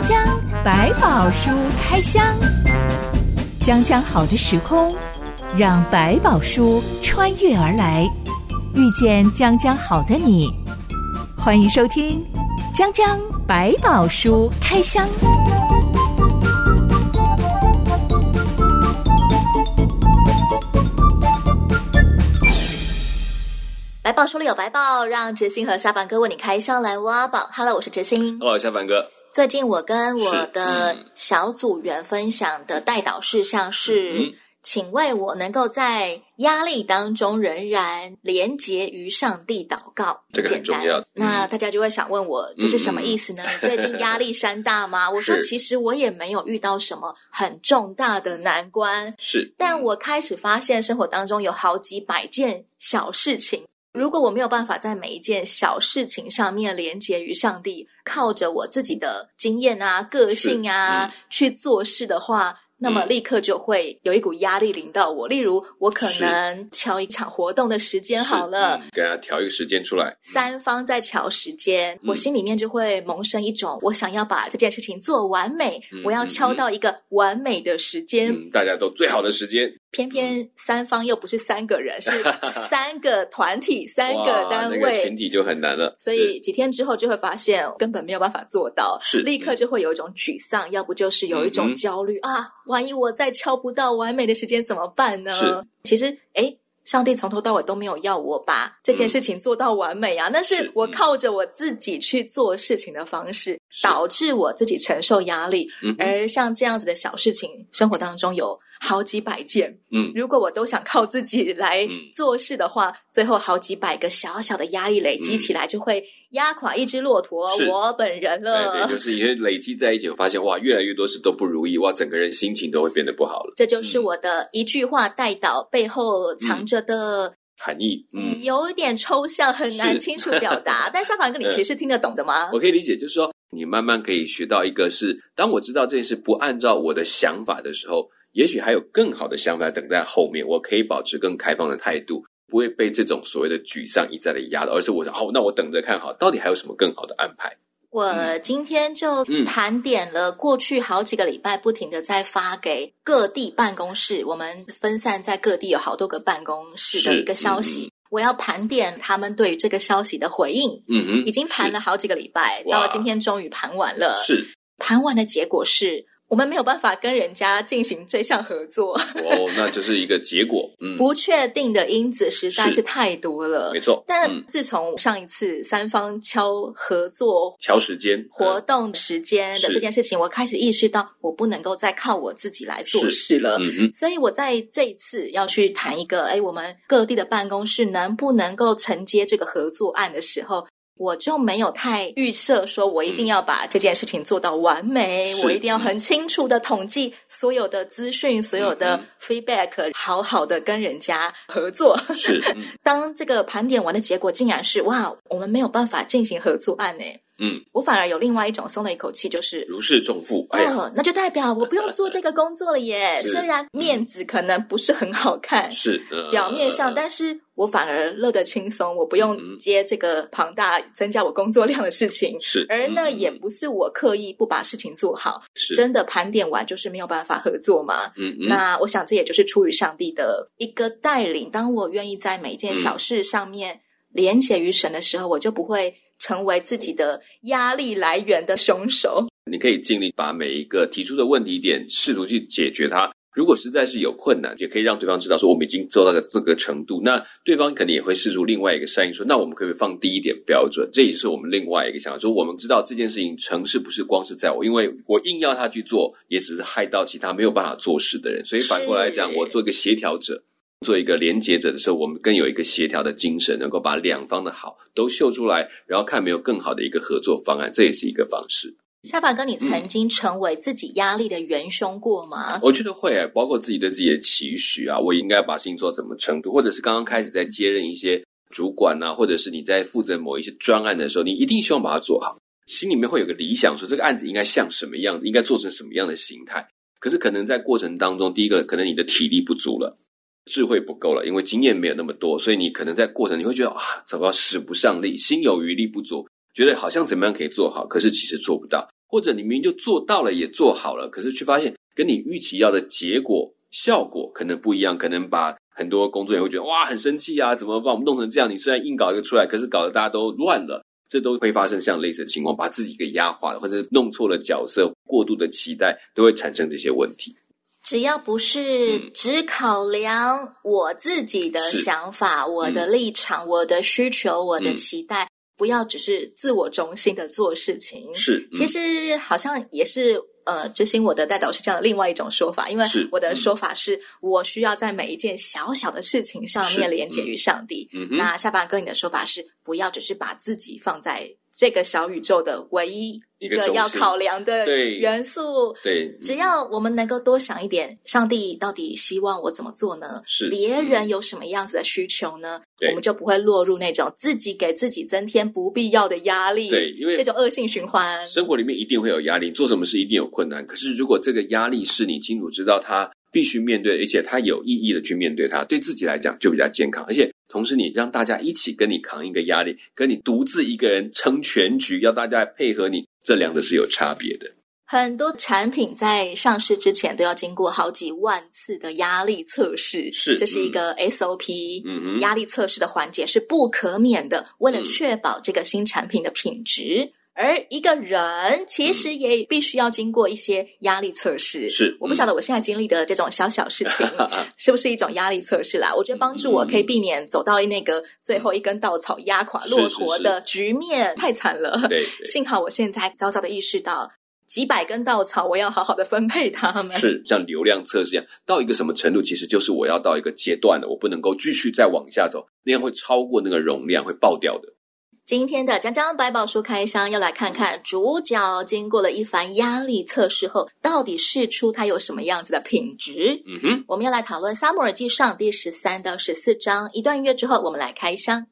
江江百宝书开箱，江江好的时空，让百宝书穿越而来，遇见江江好的你。欢迎收听《江江百宝书开箱》。百宝书里有白宝，让哲心和下凡哥为你开箱来挖宝。Hello，我是哲心。Hello，下凡哥。最近我跟我的嗯小组员分享的带导事项是，嗯请为我能够在压力当中仍然连结于上帝祷告。这个很简单重要嗯那大家就会想问我，这是什么意思呢？你最近压力山大吗？我说，其实我也没有遇到什么很重大的难关。是，但我开始发现生活当中有好几百件小事情，如果我没有办法在每一件小事情上面连接于上帝，靠着我自己的经验啊、个性啊、嗯去做事的话。那么嗯立刻就会有一股压力临到我，例如我可能敲一场活动的时间好了，是嗯给他调一个时间出来。三方在瞧时间，嗯我心里面就会萌生一种我想要把这件事情做完美，嗯我要敲到一个完美的时间。嗯，大家都最好的时间，偏偏三方又不是三个人，是 三个团体、三个哇单那个群位。体就很难了。所以几天之后就会发现根本没有办法做到，是立刻就会有一种沮丧，要不就是有一种焦虑、啊！万一我再敲不到完美的时间怎么办呢是？其实，诶，上帝从头到尾都没有要我把这件事情做到完美啊，那是是我靠着我自己去做事情的方式，是导致我自己承受压力。嗯而像这样子的小事情，生活当中有好几百件。嗯，如果我都想靠自己来嗯做事的话，最后好几百个小小的压力累积起来，就会压垮一只骆驼，我本人了。对，就是因为累积在一起，我发现哇，越来越多事都不如意，哇，整个人心情都会变得不好了。这就是我的一句话带导背后藏着的，含义，嗯，有点抽象，很难清楚表达。但下凡哥，你其实是听得懂的吗？我可以理解，就是说你慢慢可以学到一个是，当我知道这件事不按照我的想法的时候，也许还有更好的想法等在后面，我可以保持更开放的态度。不会被这种所谓的沮丧一再的压倒，而是我想，哦，那我等着看好，到底还有什么更好的安排？我今天就嗯盘点了过去好几个礼拜不停的在发给各地办公室，我们分散在各地有好多个办公室的一个消息。我要盘点他们对这个消息的回应，嗯哼，已经盘了好几个礼拜，到今天终于盘完了。是盘完的结果是我们没有办法跟人家进行这项合作，哦，那就是一个结果，嗯，不确定的因子实在是是。太多了。没。错，但嗯，自从上一次三方敲合作敲时间活动时间的是。这件事情，我开始意识到我不能够再靠我自己来做是。事了。嗯哼，所以我在这一次要去谈一个，哎，我们各地的办公室能不能够承接这个合作案的时候，我就没有太预设说我一定要把这件事情做到完美，是我一定要很清楚的统计所有的资讯、所有的嗯 feedback，好好的跟人家合作。是，嗯 当这个盘点完的结果竟然是哇，我们没有办法进行合作案呢。嗯，我反而有另外一种松了一口气，就是如释重负，哎，哦，那就代表我不用做这个工作了耶。虽然面子可能不是很好看，是，呃。表面上，但是我反而乐得轻松，我不用嗯接这个庞大增加我工作量的事情。是，而呢，嗯。也不是我刻意不把事情做好，是，真的盘点完就是没有办法合作嘛。嗯嗯，那我想这也就是出于上帝的一个带领。当我愿意在每一件小事上面连结于神的时候，我就不会成为自己的压力来源的凶手。你可以尽力把每一个提出的问题点试图去解决它。如果实在是有困难，也可以让对方知道说我们已经做到了这个程度。那对方可能也会试出另外一个善意说，那我们可不可以放低一点标准？这也是我们另外一个想法，说我们知道这件事情成事不是光是在我，因为我硬要他去做，也只是害到其他没有办法做事的人。所以反过来讲，我做一个协调者。做一个连接者的时候，我们更有一个协调的精神，能够把两方的好都秀出来，然后看没有更好的一个合作方案，这也是一个方式。夏凡哥，你曾经成为自己压力的元凶过吗？我觉得会、欸，包括自己对自己的期许啊，我应该把事情做到什么程度，或者是刚刚开始在接任一些主管啊，或者是你在负责某一些专案的时候，你一定希望把它做好，心里面会有个理想，说这个案子应该像什么样子，应该做成什么样的形态。可是可能在过程当中，第一个可能你的体力不足了。智慧不够了，因为经验没有那么多，所以你可能在过程你会觉得啊，糟糕，使不上力，心有余力不足，觉得好像怎么样可以做好，可是其实做不到。或者你明明就做到了，也做好了，可是却发现跟你预期要的结果效果可能不一样，可能把很多工作人员会觉得哇很生气啊，怎么把我们弄成这样？你虽然硬搞一个出来，可是搞得大家都乱了，这都会发生像类似的情况，把自己给压垮了，或者弄错了角色，过度的期待都会产生这些问题。只要不是嗯。只考量我自己的想法、我的立场、我的需求、我的嗯期待，不要只是自我中心的做事情。是，嗯。其实好像也是呃，执行我的代导师这样的另外一种说法，因为我的说法是、我需要在每一件小小的事情上面连接于上帝。嗯，那下巴哥，你的说法是不要只是把自己放在这个小宇宙的唯一一一个个要考量的元素。对，只要我们能够多想一点，上帝到底希望我怎么做呢？是别人有什么样子的需求呢？对我们就不会落入那种自己给自己增添不必要的压力，对因为这种恶性循环。生活里面一定会有压力，做什么事一定有困难。可是如果这个压力是你清楚知道他必须面对，而且他有意义的去面对它，对自己来讲就比较健康。而且同时，你让大家一起跟你扛一个压力，跟你独自一个人撑全局，要大家配合你，这两者是有差别的。很多产品在上市之前都要经过好几万次的压力测试，是这是一个 SOP，嗯哼压力测试的环节是不可免的，为了嗯确保这个新产品的品质。而一个人其实也必须要经过一些压力测试。是我不晓得我现在经历的这种小小事情 是不是一种压力测试啦？我觉得帮助我可以避免走到那个最后一根稻草压垮骆驼的局面，太惨了。对，幸好我现在早早的意识到，几百根稻草，我要好好的分配它们。是像流量测试一样，到一个什么程度，其实就是我要到一个阶段了，我不能够继续再往下走，那样会超过那个容量，会爆掉的。今天的江江百宝书开箱，要来看看主角经过了一番压力测试后，到底试出它有什么样子的品质。嗯哼，我们要来讨论《萨摩尔记上》第十三到十四章。一段音乐之后，我们来开箱。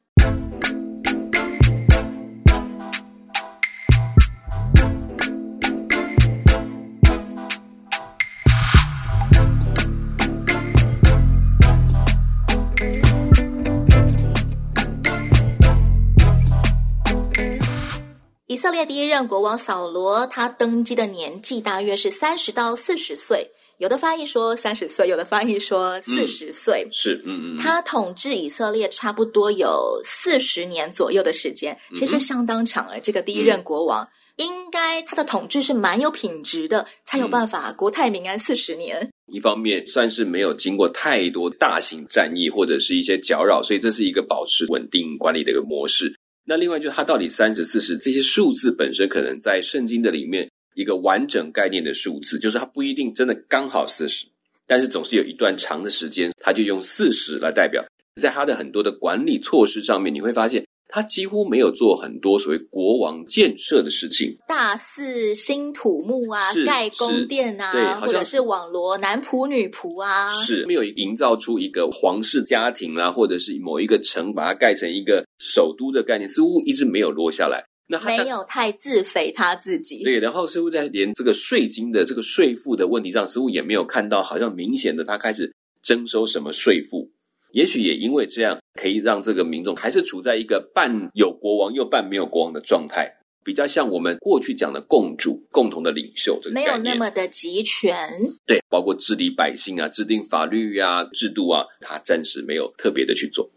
色列第一任国王扫罗，他登基的年纪大约是三十到四十岁，有的翻译说三十岁，有的翻译说四十岁。是，嗯嗯，他统治以色列差不多有四十年左右的时间，其实相当长了。这个第一任国王，应该他的统治是蛮有品质的，才有办法国泰民安四十年。一方面算是没有经过太多大型战役或者是一些搅扰，所以这是一个保持稳定管理的一个模式。那另外就是它到底三十、四十这些数字本身，可能在圣经的里面一个完整概念的数字，就是它不一定真的刚好四十，但是总是有一段长的时间，它就用四十来代表。在它的很多的管理措施上面，你会发现它几乎没有做很多所谓国王建设的事情。大肆兴土木啊，盖宫殿啊对，好像或者是网罗男仆女仆啊，是没有营造出一个皇室家庭啊、或者是某一个城把它盖成一个首都的概念，似乎一直没有落下来。那它没有太自肥他自己。对，然后似乎在连这个税金的这个税负的问题上，似乎也没有看到好像明显的他开始征收什么税负。也许也因为这样，可以让这个民众还是处在一个半有国王又半没有国王的状态，比较像我们过去讲的共主、共同的领袖这个没有。那么的集权，对，包括治理百姓啊、制定法律啊、制度啊，他暂时没有特别的去做。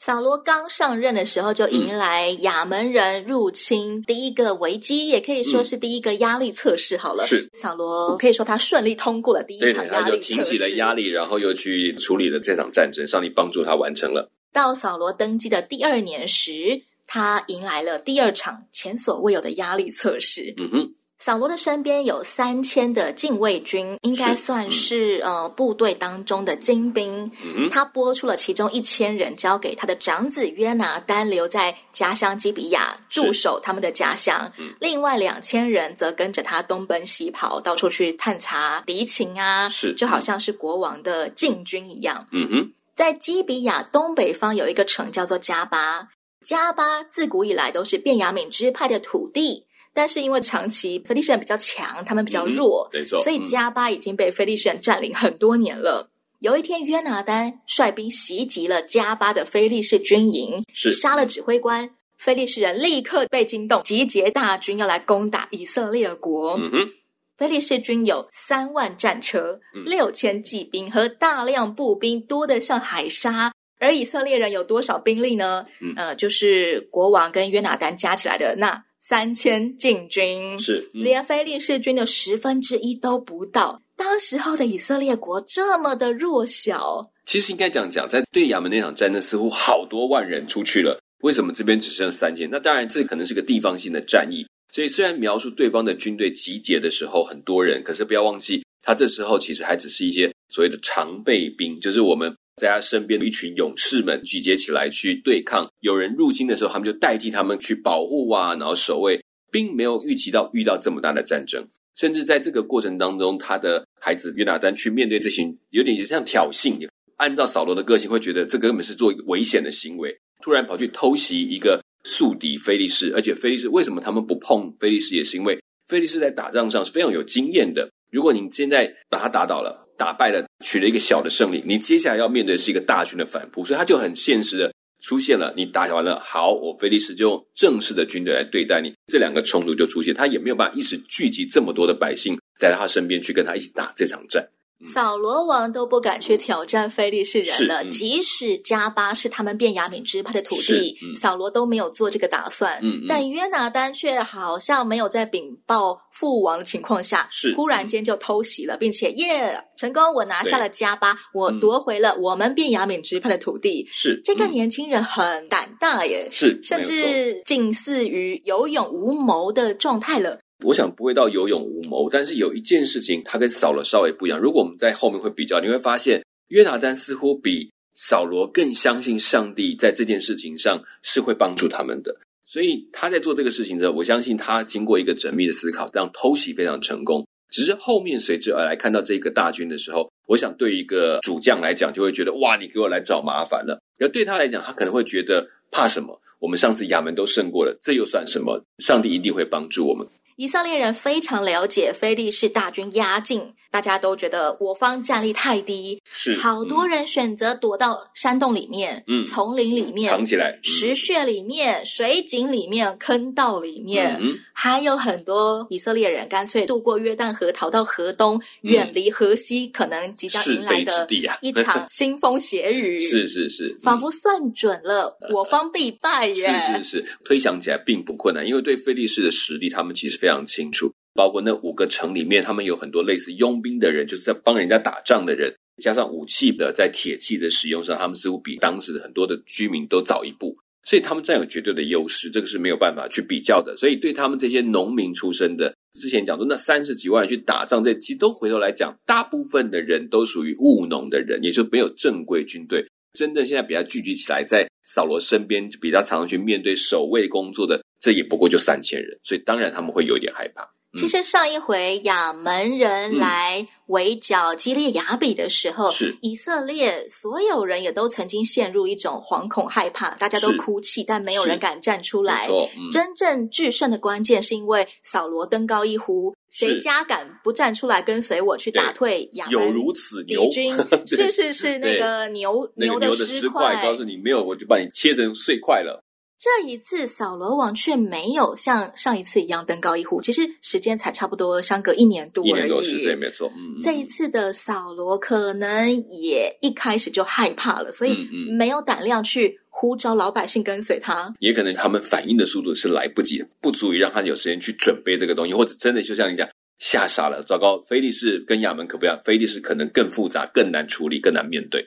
扫罗刚上任的时候就嗯迎来亚门人入侵，第一个危机，也可以说是第一个压力测试。好了，嗯是扫罗可以说他顺利通过了第一，场压力测试，挺起了压力，然后又去处理了这场战争，上帝帮助他完成了。到扫罗登基的第二年时，他迎来了第二场前所未有的压力测试。嗯哼，扫罗的身边有三千的禁卫军，应该是算是、呃部队当中的精兵。嗯，他拨出了其中一千人，交给他的长子约拿单留在家乡基比亚驻守他们的家乡。嗯另外两千人则跟着他东奔西跑，到处去探查敌情啊，是就好像是国王的禁军一样。嗯哼，在基比亚东北方有一个城叫做加巴，加巴自古以来都是便雅悯支派的土地，但是因为长期菲利士人比较强，他们比较弱，没错，嗯所以加巴已经被菲利士人占领很多年了。有一天，约拿丹率兵袭击了加巴的菲利士军营，是杀了指挥官，菲利士人立刻被惊动，集结大军要来攻打以色列国。嗯哼，菲利士军有三万战车、嗯六千骑兵和大量步兵，多得像海沙。而以色列人有多少兵力呢？嗯呃，就是国王跟约拿丹加起来的那三千禁军，是，嗯连非利士军的十分之一都不到。当时候的以色列国这么的弱小，其实应该这样讲，在对亚门那场战争，似乎好多万人出去了，为什么这边只剩三千？那当然，这可能是个地方性的战役。所以虽然描述对方的军队集结的时候很多人，可是不要忘记，他这时候其实还只是一些所谓的常备兵，就是我们在他身边的一群勇士们集结起来去对抗有人入侵的时候，他们就代替他们去保护啊，然后守卫，并没有预期到遇到这么大的战争。甚至在这个过程当中，他的孩子约拿丹去面对这群有点像挑衅，按照扫罗的个性，会觉得这根本是做一个危险的行为，突然跑去偷袭一个宿敌菲利士，而且菲利士为什么他们不碰菲利士，也是因为菲利士在打仗上是非常有经验的。如果你现在把他打倒了、打败了，取了一个小的胜利，你接下来要面对是一个大军的反扑，所以他就很现实的出现了。你打完了，好，我菲利斯就用正式的军队来对待你，这两个冲突就出现，他也没有办法一直聚集这么多的百姓在他身边去跟他一起打这场战。扫罗王都不敢去挑战非利士人了。嗯即使加巴是他们变雅敏支派的土地扫罗都没有做这个打算。但约拿丹却好像没有在禀报父王的情况下，是忽然间就偷袭了，并且耶成功，我拿下了加巴，我嗯夺回了我们变雅敏支派的土地。是这个嗯年轻人很胆大耶，是甚至近似于有勇无谋的状态了。我想不会到有勇无谋，但是有一件事情，他跟扫罗稍微不一样。如果我们在后面会比较，你会发现约拿丹似乎比扫罗更相信上帝在这件事情上是会帮助他们的。所以他在做这个事情的时候，我相信他经过一个缜密的思考，让偷袭非常成功。只是后面随之而来看到这个大军的时候，我想对一个主将来讲，就会觉得哇，你给我来找麻烦了。而对他来讲，他可能会觉得怕什么？我们上次亚门都胜过了，这又算什么？上帝一定会帮助我们。以色列人非常了解菲利士大军压境，大家都觉得我方战力太低，是好多人选择躲到山洞里面、嗯丛林里面、藏起来，嗯石穴里面、水井里面、坑道里面，嗯还有很多以色列人干脆渡过约旦河，逃到河东，远离河西，可能即将迎来的一场 腥风血雨。是是是，仿佛算准了我方必败耶！是是是，推想起来并不困难，因为对菲利士的实力，他们其实非常清楚。包括那五个城里面，他们有很多类似佣兵的人，就是在帮人家打仗的人，加上武器的，在铁器的使用上，他们似乎比当时很多的居民都早一步，所以他们占有绝对的优势，这个是没有办法去比较的。所以对他们这些农民出身的，之前讲说那三十几万人去打仗，这其实都回头来讲，大部分的人都属于务农的人，也就没有正规军队。真正现在比较聚集起来，在扫罗身边比较常去面对守卫工作的，这也不过就三千人，所以当然他们会有点害怕。其实上一回亚门人嗯。来围剿基列雅比的时候，是。以色列所有人也都曾经陷入一种惶恐害怕，大家都哭泣，但没有人敢站出来真正制胜的关键是因为扫罗登高一呼，谁家敢不站出来跟随我去打退亚门有如此牛敌，军？是是是，那个牛牛的尸尸块，告诉你没有，我就把你切成碎块了。这一次，扫罗王却没有像上一次一样登高一呼，其实时间才差不多相隔一年多一而已。年多是对，没错，嗯，嗯这一次的扫罗可能也一开始就害怕了，所以没有胆量去呼召老百姓跟随他。也可能他们反应的速度是来不及，不足以让他有时间去准备这个东西，或者真的就像你讲，吓傻了，糟糕，菲利士跟亚门可不一样，菲利士可能更复杂、更难处理、更难面对。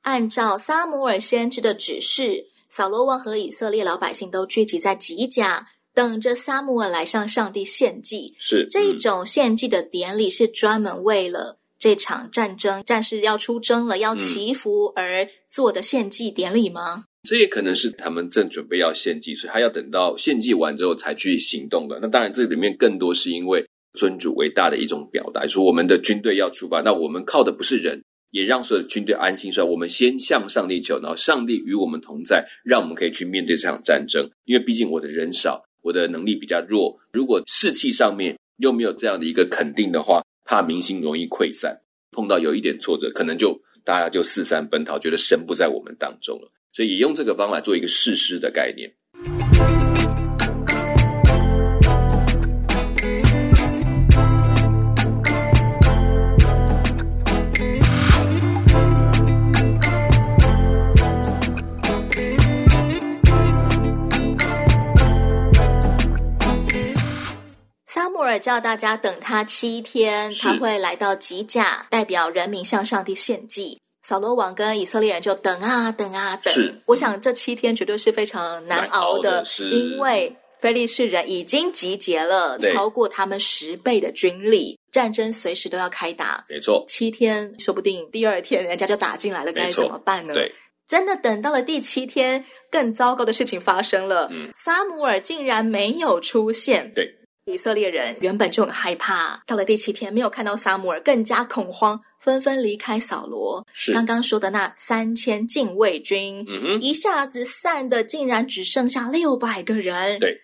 按照撒母耳先知的指示，扫罗王和以色列老百姓都聚集在吉甲，等着撒母耳来向上帝献祭。是嗯这种献祭的典礼是专门为了这场战争，战士要出征了，要祈福而做的献祭典礼吗？这也可能是他们正准备要献祭，所以他要等到献祭完之后才去行动的。那当然，这里面更多是因为尊主为大的一种表达，说我们的军队要出发，那我们靠的不是人，也让所有的军队安心。说我们先向上帝求，然后上帝与我们同在，让我们可以去面对这场战争。因为毕竟我的人少，我的能力比较弱，如果士气上面又没有这样的一个肯定的话，怕民心容易溃散。碰到有一点挫折，可能就大家就四散奔逃，觉得神不在我们当中了。所以也用这个方法做一个誓师的概念。尔叫大家等他七天，他会来到吉甲，代表人民向上帝献祭。扫罗王跟以色列人就等啊等啊等是，我想这七天绝对是非常难熬的因为非利士人已经集结了超过他们十倍的军力，战争随时都要开打。没错，七天，说不定第二天人家就打进来了，该怎么办呢？对，真的等到了第七天，更糟糕的事情发生了。嗯撒姆尔竟然没有出现。对，以色列人原本就很害怕，到了第七天没有看到撒姆尔，更加恐慌，纷纷离开扫罗。是，刚刚说的那三千禁卫军，嗯，一下子散的竟然只剩下六百个人。对，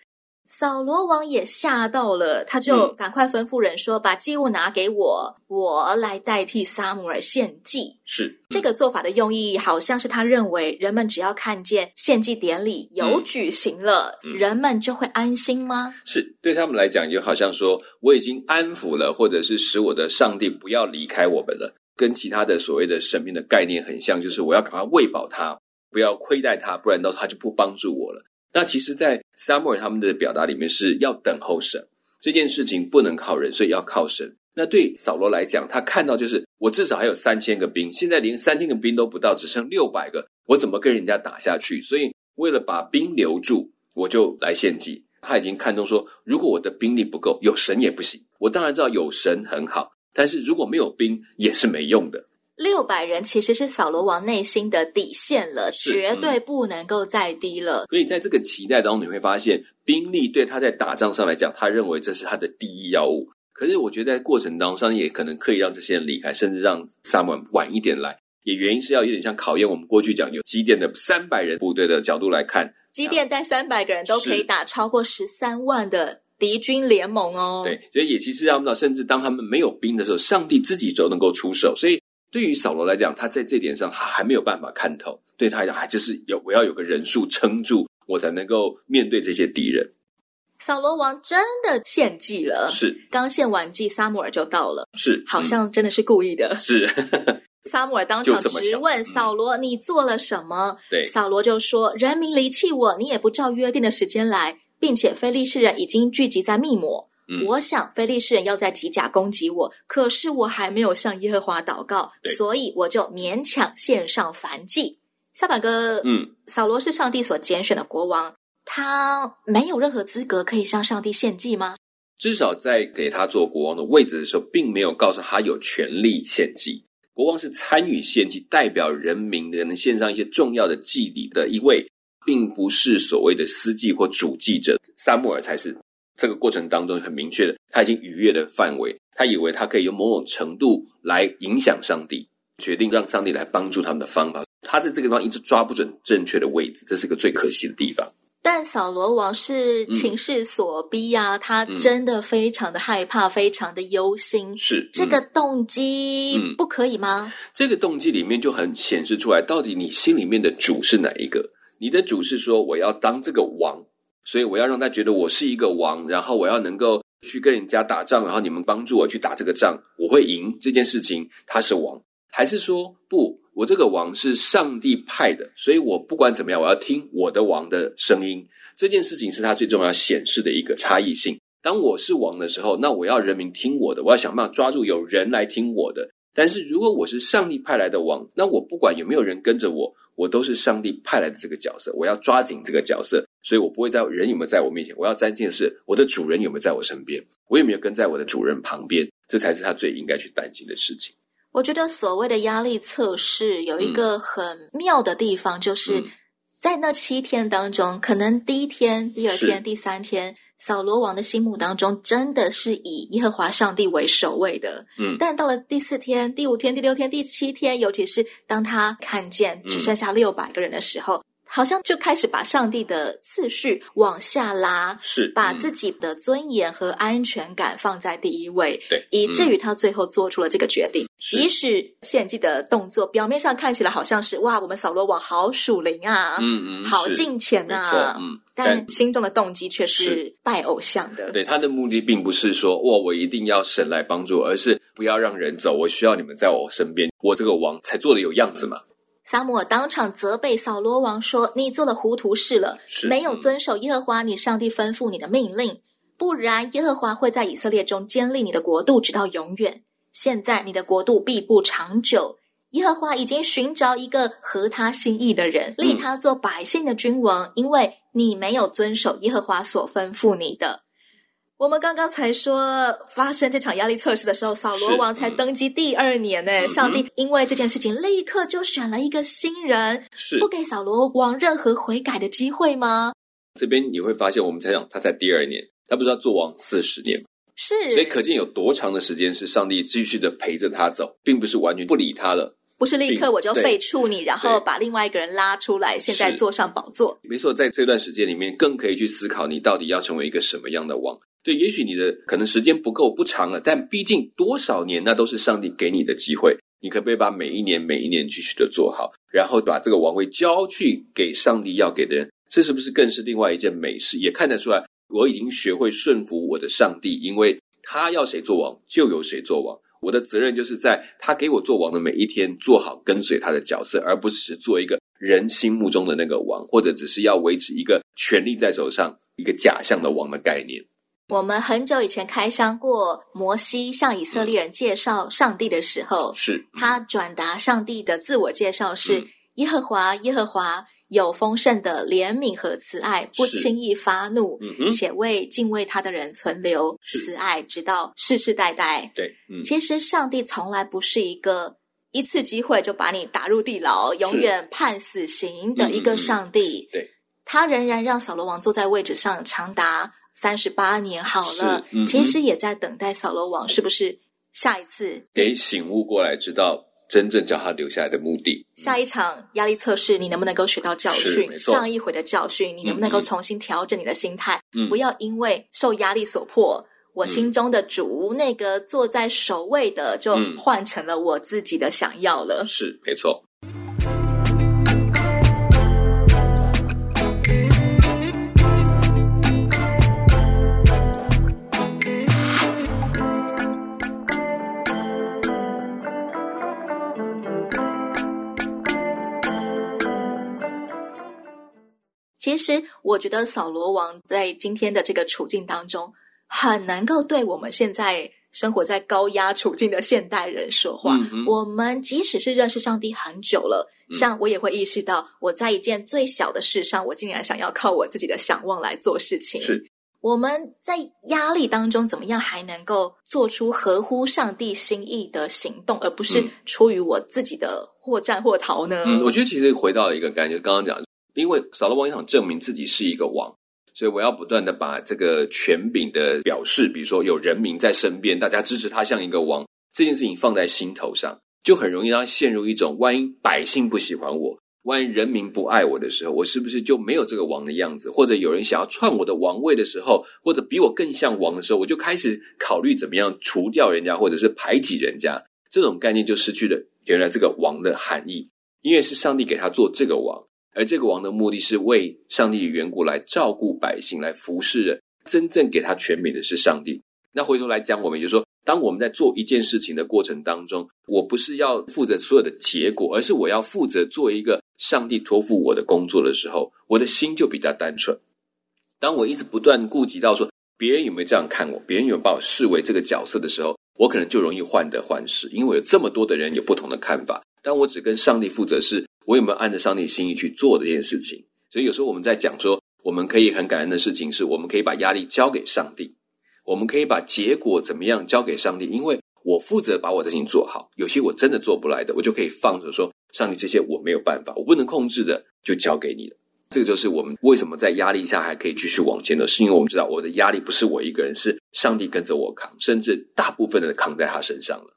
扫罗王也吓到了，他就嗯赶快吩咐人说：“把祭物拿给我，我来代替撒姆尔献祭。”是这个做法的用意，好像是他认为人们只要看见献祭典礼有举行了，嗯人们就会安心吗？是，对他们来讲，就好像说我已经安抚了，或者是使我的上帝不要离开我们了。跟其他的所谓的神明的概念很像，就是我要赶快喂饱他，不要亏待他，不然到他就不帮助我了。那其实，在撒母耳他们的表达里面是要等候神这件事情不能靠人，所以要靠神。那对扫罗来讲，他看到就是我至少还有三千个兵，现在连三千个兵都不到，只剩六百个，我怎么跟人家打下去？所以为了把兵留住，我就来献祭。他已经看中说，如果我的兵力不够，有神也不行。我当然知道有神很好，但是如果没有兵也是没用的。六百人其实是扫罗王内心的底线了，绝对不能够再低了。所以在这个期待当中，你会发现兵力对他在打仗上来讲，他认为这是他的第一要务。可是我觉得在过程当中，也可能刻意让这些人离开，甚至让萨姆尔晚一点来。也原因是要有点像考验我们过去讲有基甸的三百人部队的角度来看，基甸带三百个人都可以打超过十三万的敌军联盟哦。对，所以也其实让我们知道，甚至当他们没有兵的时候，上帝自己都能够出手。所以对于扫罗来讲，他在这点上他还没有办法看透，对他来讲还就是有我要有个人数撑住，我才能够面对这些敌人。扫罗王真的献祭了，是刚献完祭，撒母耳就到了，是，好嗯像真的是故意的。是 撒母耳当场就这么巧质问嗯扫罗：“你做了什么？”对扫罗就说：“人民离弃我，你也不照约定的时间来，并且非利士人已经聚集在密抹。嗯我想非利士人要在提甲攻击我，可是我还没有向耶和华祷告，所以我就勉强献上燔祭。”下板哥，嗯，扫罗是上帝所拣选的国王，他没有任何资格可以向上帝献祭吗？至少在给他做国王的位置的时候，并没有告诉他有权利献祭。国王是参与献祭，代表人民的能献上一些重要的祭礼的一位，并不是所谓的司祭或主祭者。撒母耳才是这个过程当中很明确的，他已经逾越了范围，他以为他可以用某种程度来影响上帝，决定让上帝来帮助他们的方法。他在这个地方一直抓不准正确的位置，这是个最可惜的地方。但扫罗王是情势所逼呀、他嗯真的非常的害怕，非常的忧心。是这个动机嗯不可以吗？这个动机里面就很显示出来，到底你心里面的主是哪一个？你的主是说我要当这个王，所以我要让他觉得我是一个王，然后我要能够去跟人家打仗，然后你们帮助我去打这个仗，我会赢这件事情，他是王，还是说不？我这个王是上帝派的，所以我不管怎么样，我要听我的王的声音。这件事情是他最重要显示的一个差异性。当我是王的时候，那我要人民听我的，我要想办法抓住有人来听我的。但是如果我是上帝派来的王，那我不管有没有人跟着我，我都是上帝派来的这个角色，我要抓紧这个角色，所以我不会在人有没有在我面前，我要三件事：我的主人有没有在我身边，我有没有跟在我的主人旁边，这才是他最应该去担心的事情。我觉得所谓的压力测试有一个很妙的地方，就是嗯在那七天当中，可能第一天、第二天、第三天，扫罗王的心目当中真的是以耶和华上帝为首位的。嗯但到了第四天、第五天、第六天、第七天，尤其是当他看见只剩下六百个人的时候，好像就开始把上帝的次序往下拉，是把嗯自己的尊严和安全感放在第一位，对以至嗯于他最后做出了这个决定。是即使献祭的动作表面上看起来好像是哇，我们扫罗王好属灵啊，嗯嗯好敬虔啊，嗯，但心中的动机却是是拜偶像的。对他的目的并不是说哇，我一定要神来帮助，而是不要让人走，我需要你们在我身边，我这个王才做的有样子嘛。撒母耳当场责备扫罗王说：“你做了糊涂事了，没有遵守耶和华你上帝吩咐你的命令。不然耶和华会在以色列中建立你的国度，直到永远。现在你的国度必不长久。耶和华已经寻找一个合他心意的人，立他做百姓的君王，因为你没有遵守耶和华所吩咐你的。我们刚刚才说，发生这场压力测试的时候，扫罗王才登基第二年呢。上帝因为这件事情，立刻就选了一个新人，是不给扫罗王任何悔改的机会吗？这边你会发现，我们才讲他才第二年，他不是要做王四十年吗？是，所以可见有多长的时间是上帝继续的陪着他走，并不是完全不理他了。不是立刻我就废黜你，然后把另外一个人拉出来，现在坐上宝座。没错，在这段时间里面，更可以去思考你到底要成为一个什么样的王。对，也许你的可能时间不够不长了，但毕竟多少年，那都是上帝给你的机会。你可不可以把每一年、每一年继续的做好，然后把这个王位交去给上帝要给的人？这是不是更是另外一件美事？也看得出来，我已经学会顺服我的上帝，因为他要谁做王，就由谁做王。我的责任就是在他给我做王的每一天，做好跟随他的角色，而不只是做一个人心目中的那个王，或者只是要维持一个权力在手上、一个假象的王的概念。我们很久以前开箱过，摩西向以色列人介绍上帝的时候，是，他转达上帝的自我介绍是：嗯。耶和华，耶和华有丰盛的怜悯和慈爱，不是轻易发怒，嗯，且为敬畏他的人存留慈爱，直到世世代代。对，嗯，其实上帝从来不是一个一次机会就把你打入地牢、永远判死刑的一个上帝。嗯对，他仍然让扫罗王坐在位置上长达三十八年。好了，嗯其实也在等待扫罗王是不是下一次给醒悟过来，知道真正叫他留下来的目的。下一场压力测试，你能不能够学到教训？上一回的教训，你能不能够重新调整你的心态？嗯不要因为受压力所迫，我心中的主、那个坐在首位的，就嗯换成了我自己的想要了。是，没错。其实，我觉得扫罗王在今天的这个处境当中，很能够对我们现在生活在高压处境的现代人说话。嗯我们即使是认识上帝很久了，嗯像我也会意识到，我在一件最小的事上，我竟然想要靠我自己的想望来做事情。是我们在压力当中，怎么样还能够做出合乎上帝心意的行动，而不是嗯出于我自己的或战或逃呢？嗯，我觉得其实回到一个感觉，刚刚讲，因为扫罗王也想证明自己是一个王，所以我要不断的把这个权柄的表示，比如说有人民在身边，大家支持他像一个王，这件事情放在心头上，就很容易让他陷入一种，万一百姓不喜欢我，万一人民不爱我的时候，我是不是就没有这个王的样子？或者有人想要篡我的王位的时候，或者比我更像王的时候，我就开始考虑怎么样除掉人家，或者是排挤人家。这种概念就失去了原来这个王的含义，因为是上帝给他做这个王，而这个王的目的是为上帝的缘故来照顾百姓，来服侍人。真正给他权柄的是上帝。那回头来讲，我们就说，当我们在做一件事情的过程当中，我不是要负责所有的结果，而是我要负责做一个上帝托付我的工作的时候，我的心就比较单纯。当我一直不断顾及到说别人有没有这样看我，别人有没有把我视为这个角色的时候，我可能就容易患得患失，因为有这么多的人有不同的看法。但我只跟上帝负责是，我有没有按照上帝心意去做这件事情。所以有时候我们在讲说，我们可以很感恩的事情是，我们可以把压力交给上帝，我们可以把结果怎么样交给上帝，因为我负责把我的事情做好。有些我真的做不来的，我就可以放手说，上帝这些我没有办法，我不能控制的，就交给你了。这个就是我们为什么在压力下还可以继续往前的，是因为我们知道我的压力不是我一个人，是上帝跟着我扛，甚至大部分的扛在他身上了。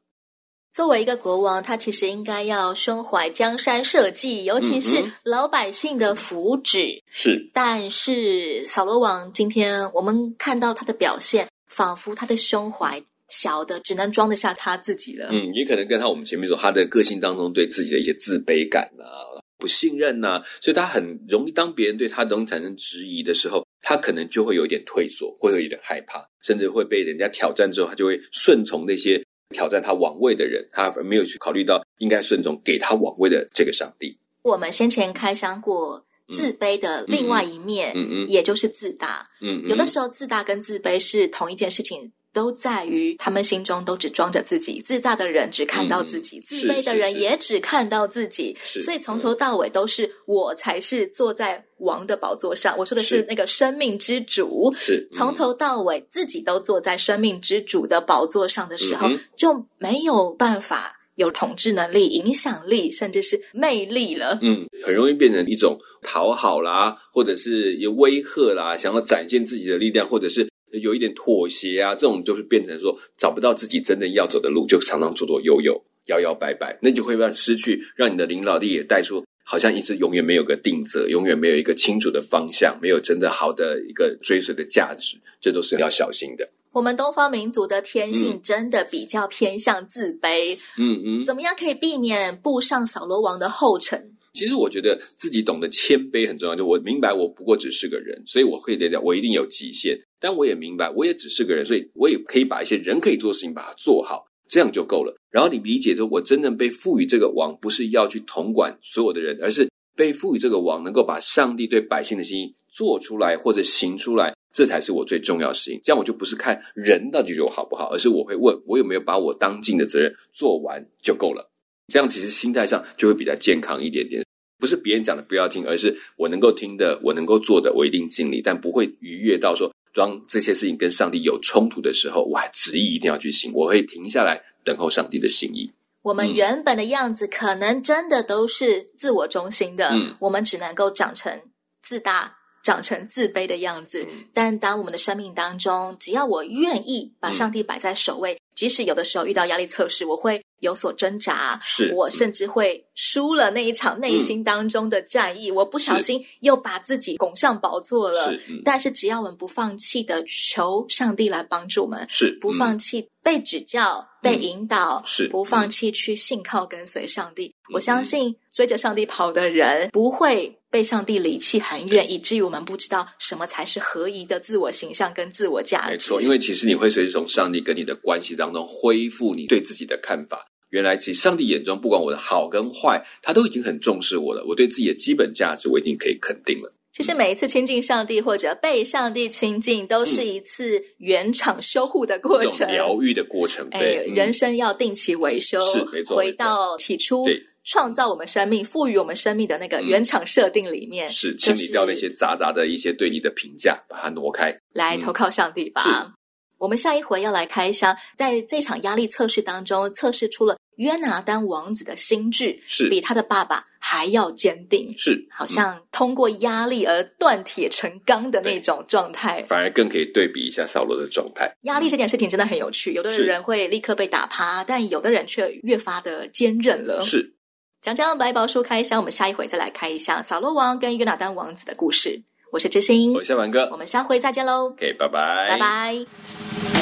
作为一个国王，他其实应该要胸怀江山社稷，尤其是老百姓的福祉。是，但是扫罗王今天我们看到他的表现，仿佛他的胸怀小的只能装得下他自己了。嗯，也可能跟他我们前面说，他的个性当中对自己的一些自卑感啊、不信任呐、所以他很容易当别人对他东西产生质疑的时候，他可能就会有一点退缩，会有一点害怕，甚至会被人家挑战之后，他就会顺从那些挑战他王位的人，他而没有去考虑到应该顺从给他王位的这个上帝。我们先前开箱过，自卑的另外一面，嗯嗯也就是自大。嗯，有的时候，自大跟自卑是同一件事情。都在于他们心中都只装着自己，自大的人只看到自己，嗯自卑的人也只看到自己，所以从头到尾都是我才是坐在王的宝座上。我说的是是。那个生命之主，是从头到尾自己都坐在生命之主的宝座上的时候，嗯就没有办法有统治能力、影响力，甚至是魅力了。嗯，很容易变成一种讨好啦，或者是有威吓啦，想要展现自己的力量，或者是有一点妥协啊，这种就是变成说找不到自己真正要走的路，就常常左左右右、摇摇摆摆，那就会让失去，让你的领导力也带出。好像一直永远没有个定则，永远没有一个清楚的方向，没有真的好的一个追随的价值，这都是要小心的。我们东方民族的天性嗯真的比较偏向自卑，嗯嗯，怎么样可以避免步上扫罗王的后尘？其实我觉得自己懂得谦卑很重要。就我明白，我不过只是个人，所以我会讲，我一定有极限。但我也明白，我也只是个人，所以我也可以把一些人可以做的事情把它做好，这样就够了。然后你理解说，我真正被赋予这个王，不是要去统管所有的人，而是被赋予这个王，能够把上帝对百姓的心意做出来或者行出来，这才是我最重要的事情。这样我就不是看人到底对我好不好，而是我会问我有没有把我当尽的责任做完就够了。这样其实心态上就会比较健康一点点。不是别人讲的不要听，而是我能够听的，我能够做的，我一定尽力，但不会逾越到说，当这些事情跟上帝有冲突的时候，我还执意一定要去行，我会停下来等候上帝的心意。我们嗯原本的样子可能真的都是自我中心的，嗯我们只能够长成自大、长成自卑的样子。嗯但当我们的生命当中，只要我愿意把上帝摆在首位，即使有的时候遇到压力测试，我会有所挣扎，是我甚至会输了那一场内心当中的战役，我不小心又把自己拱上宝座了。是，嗯，但是只要我们不放弃的求上帝来帮助我们，是不放弃被指教、被引导，嗯是不放弃去信靠跟随上帝。嗯我相信追着上帝跑的人不会被上帝离弃很远，以至于我们不知道什么才是合宜的自我形象跟自我价值。没错，因为其实你会随着从上帝跟你的关系当中恢复你对自己的看法。原来，其实上帝眼中不管我的好跟坏，他都已经很重视我了。我对自己的基本价值，我已经可以肯定了。其实每一次亲近上帝或者被上帝亲近，都是一次原厂修护的过程种。疗愈的过程，哎对，，嗯人生要定期维修，是没错回到起初对创造我们生命、赋予我们生命的那个嗯原厂设定里面，是清理掉那些杂杂的一些对你的评价，把它挪开。来投靠上帝吧。我们下一回要来开箱，在这场压力测试当中，测试出了约拿丹王子的心智是比他的爸爸还要坚定，是，好像通过压力而断铁成钢的那种状态。反而更可以对比一下扫罗的状态。压力这件事情真的很有趣，有的是人会立刻被打趴，但有的人却越发的坚韧了。是，讲讲白宝书开箱，我们下一回再来开一箱扫罗王跟约拿丹王子的故事。我是知心。我，是文哥。我们下回再见喽，，OK，拜拜，拜拜。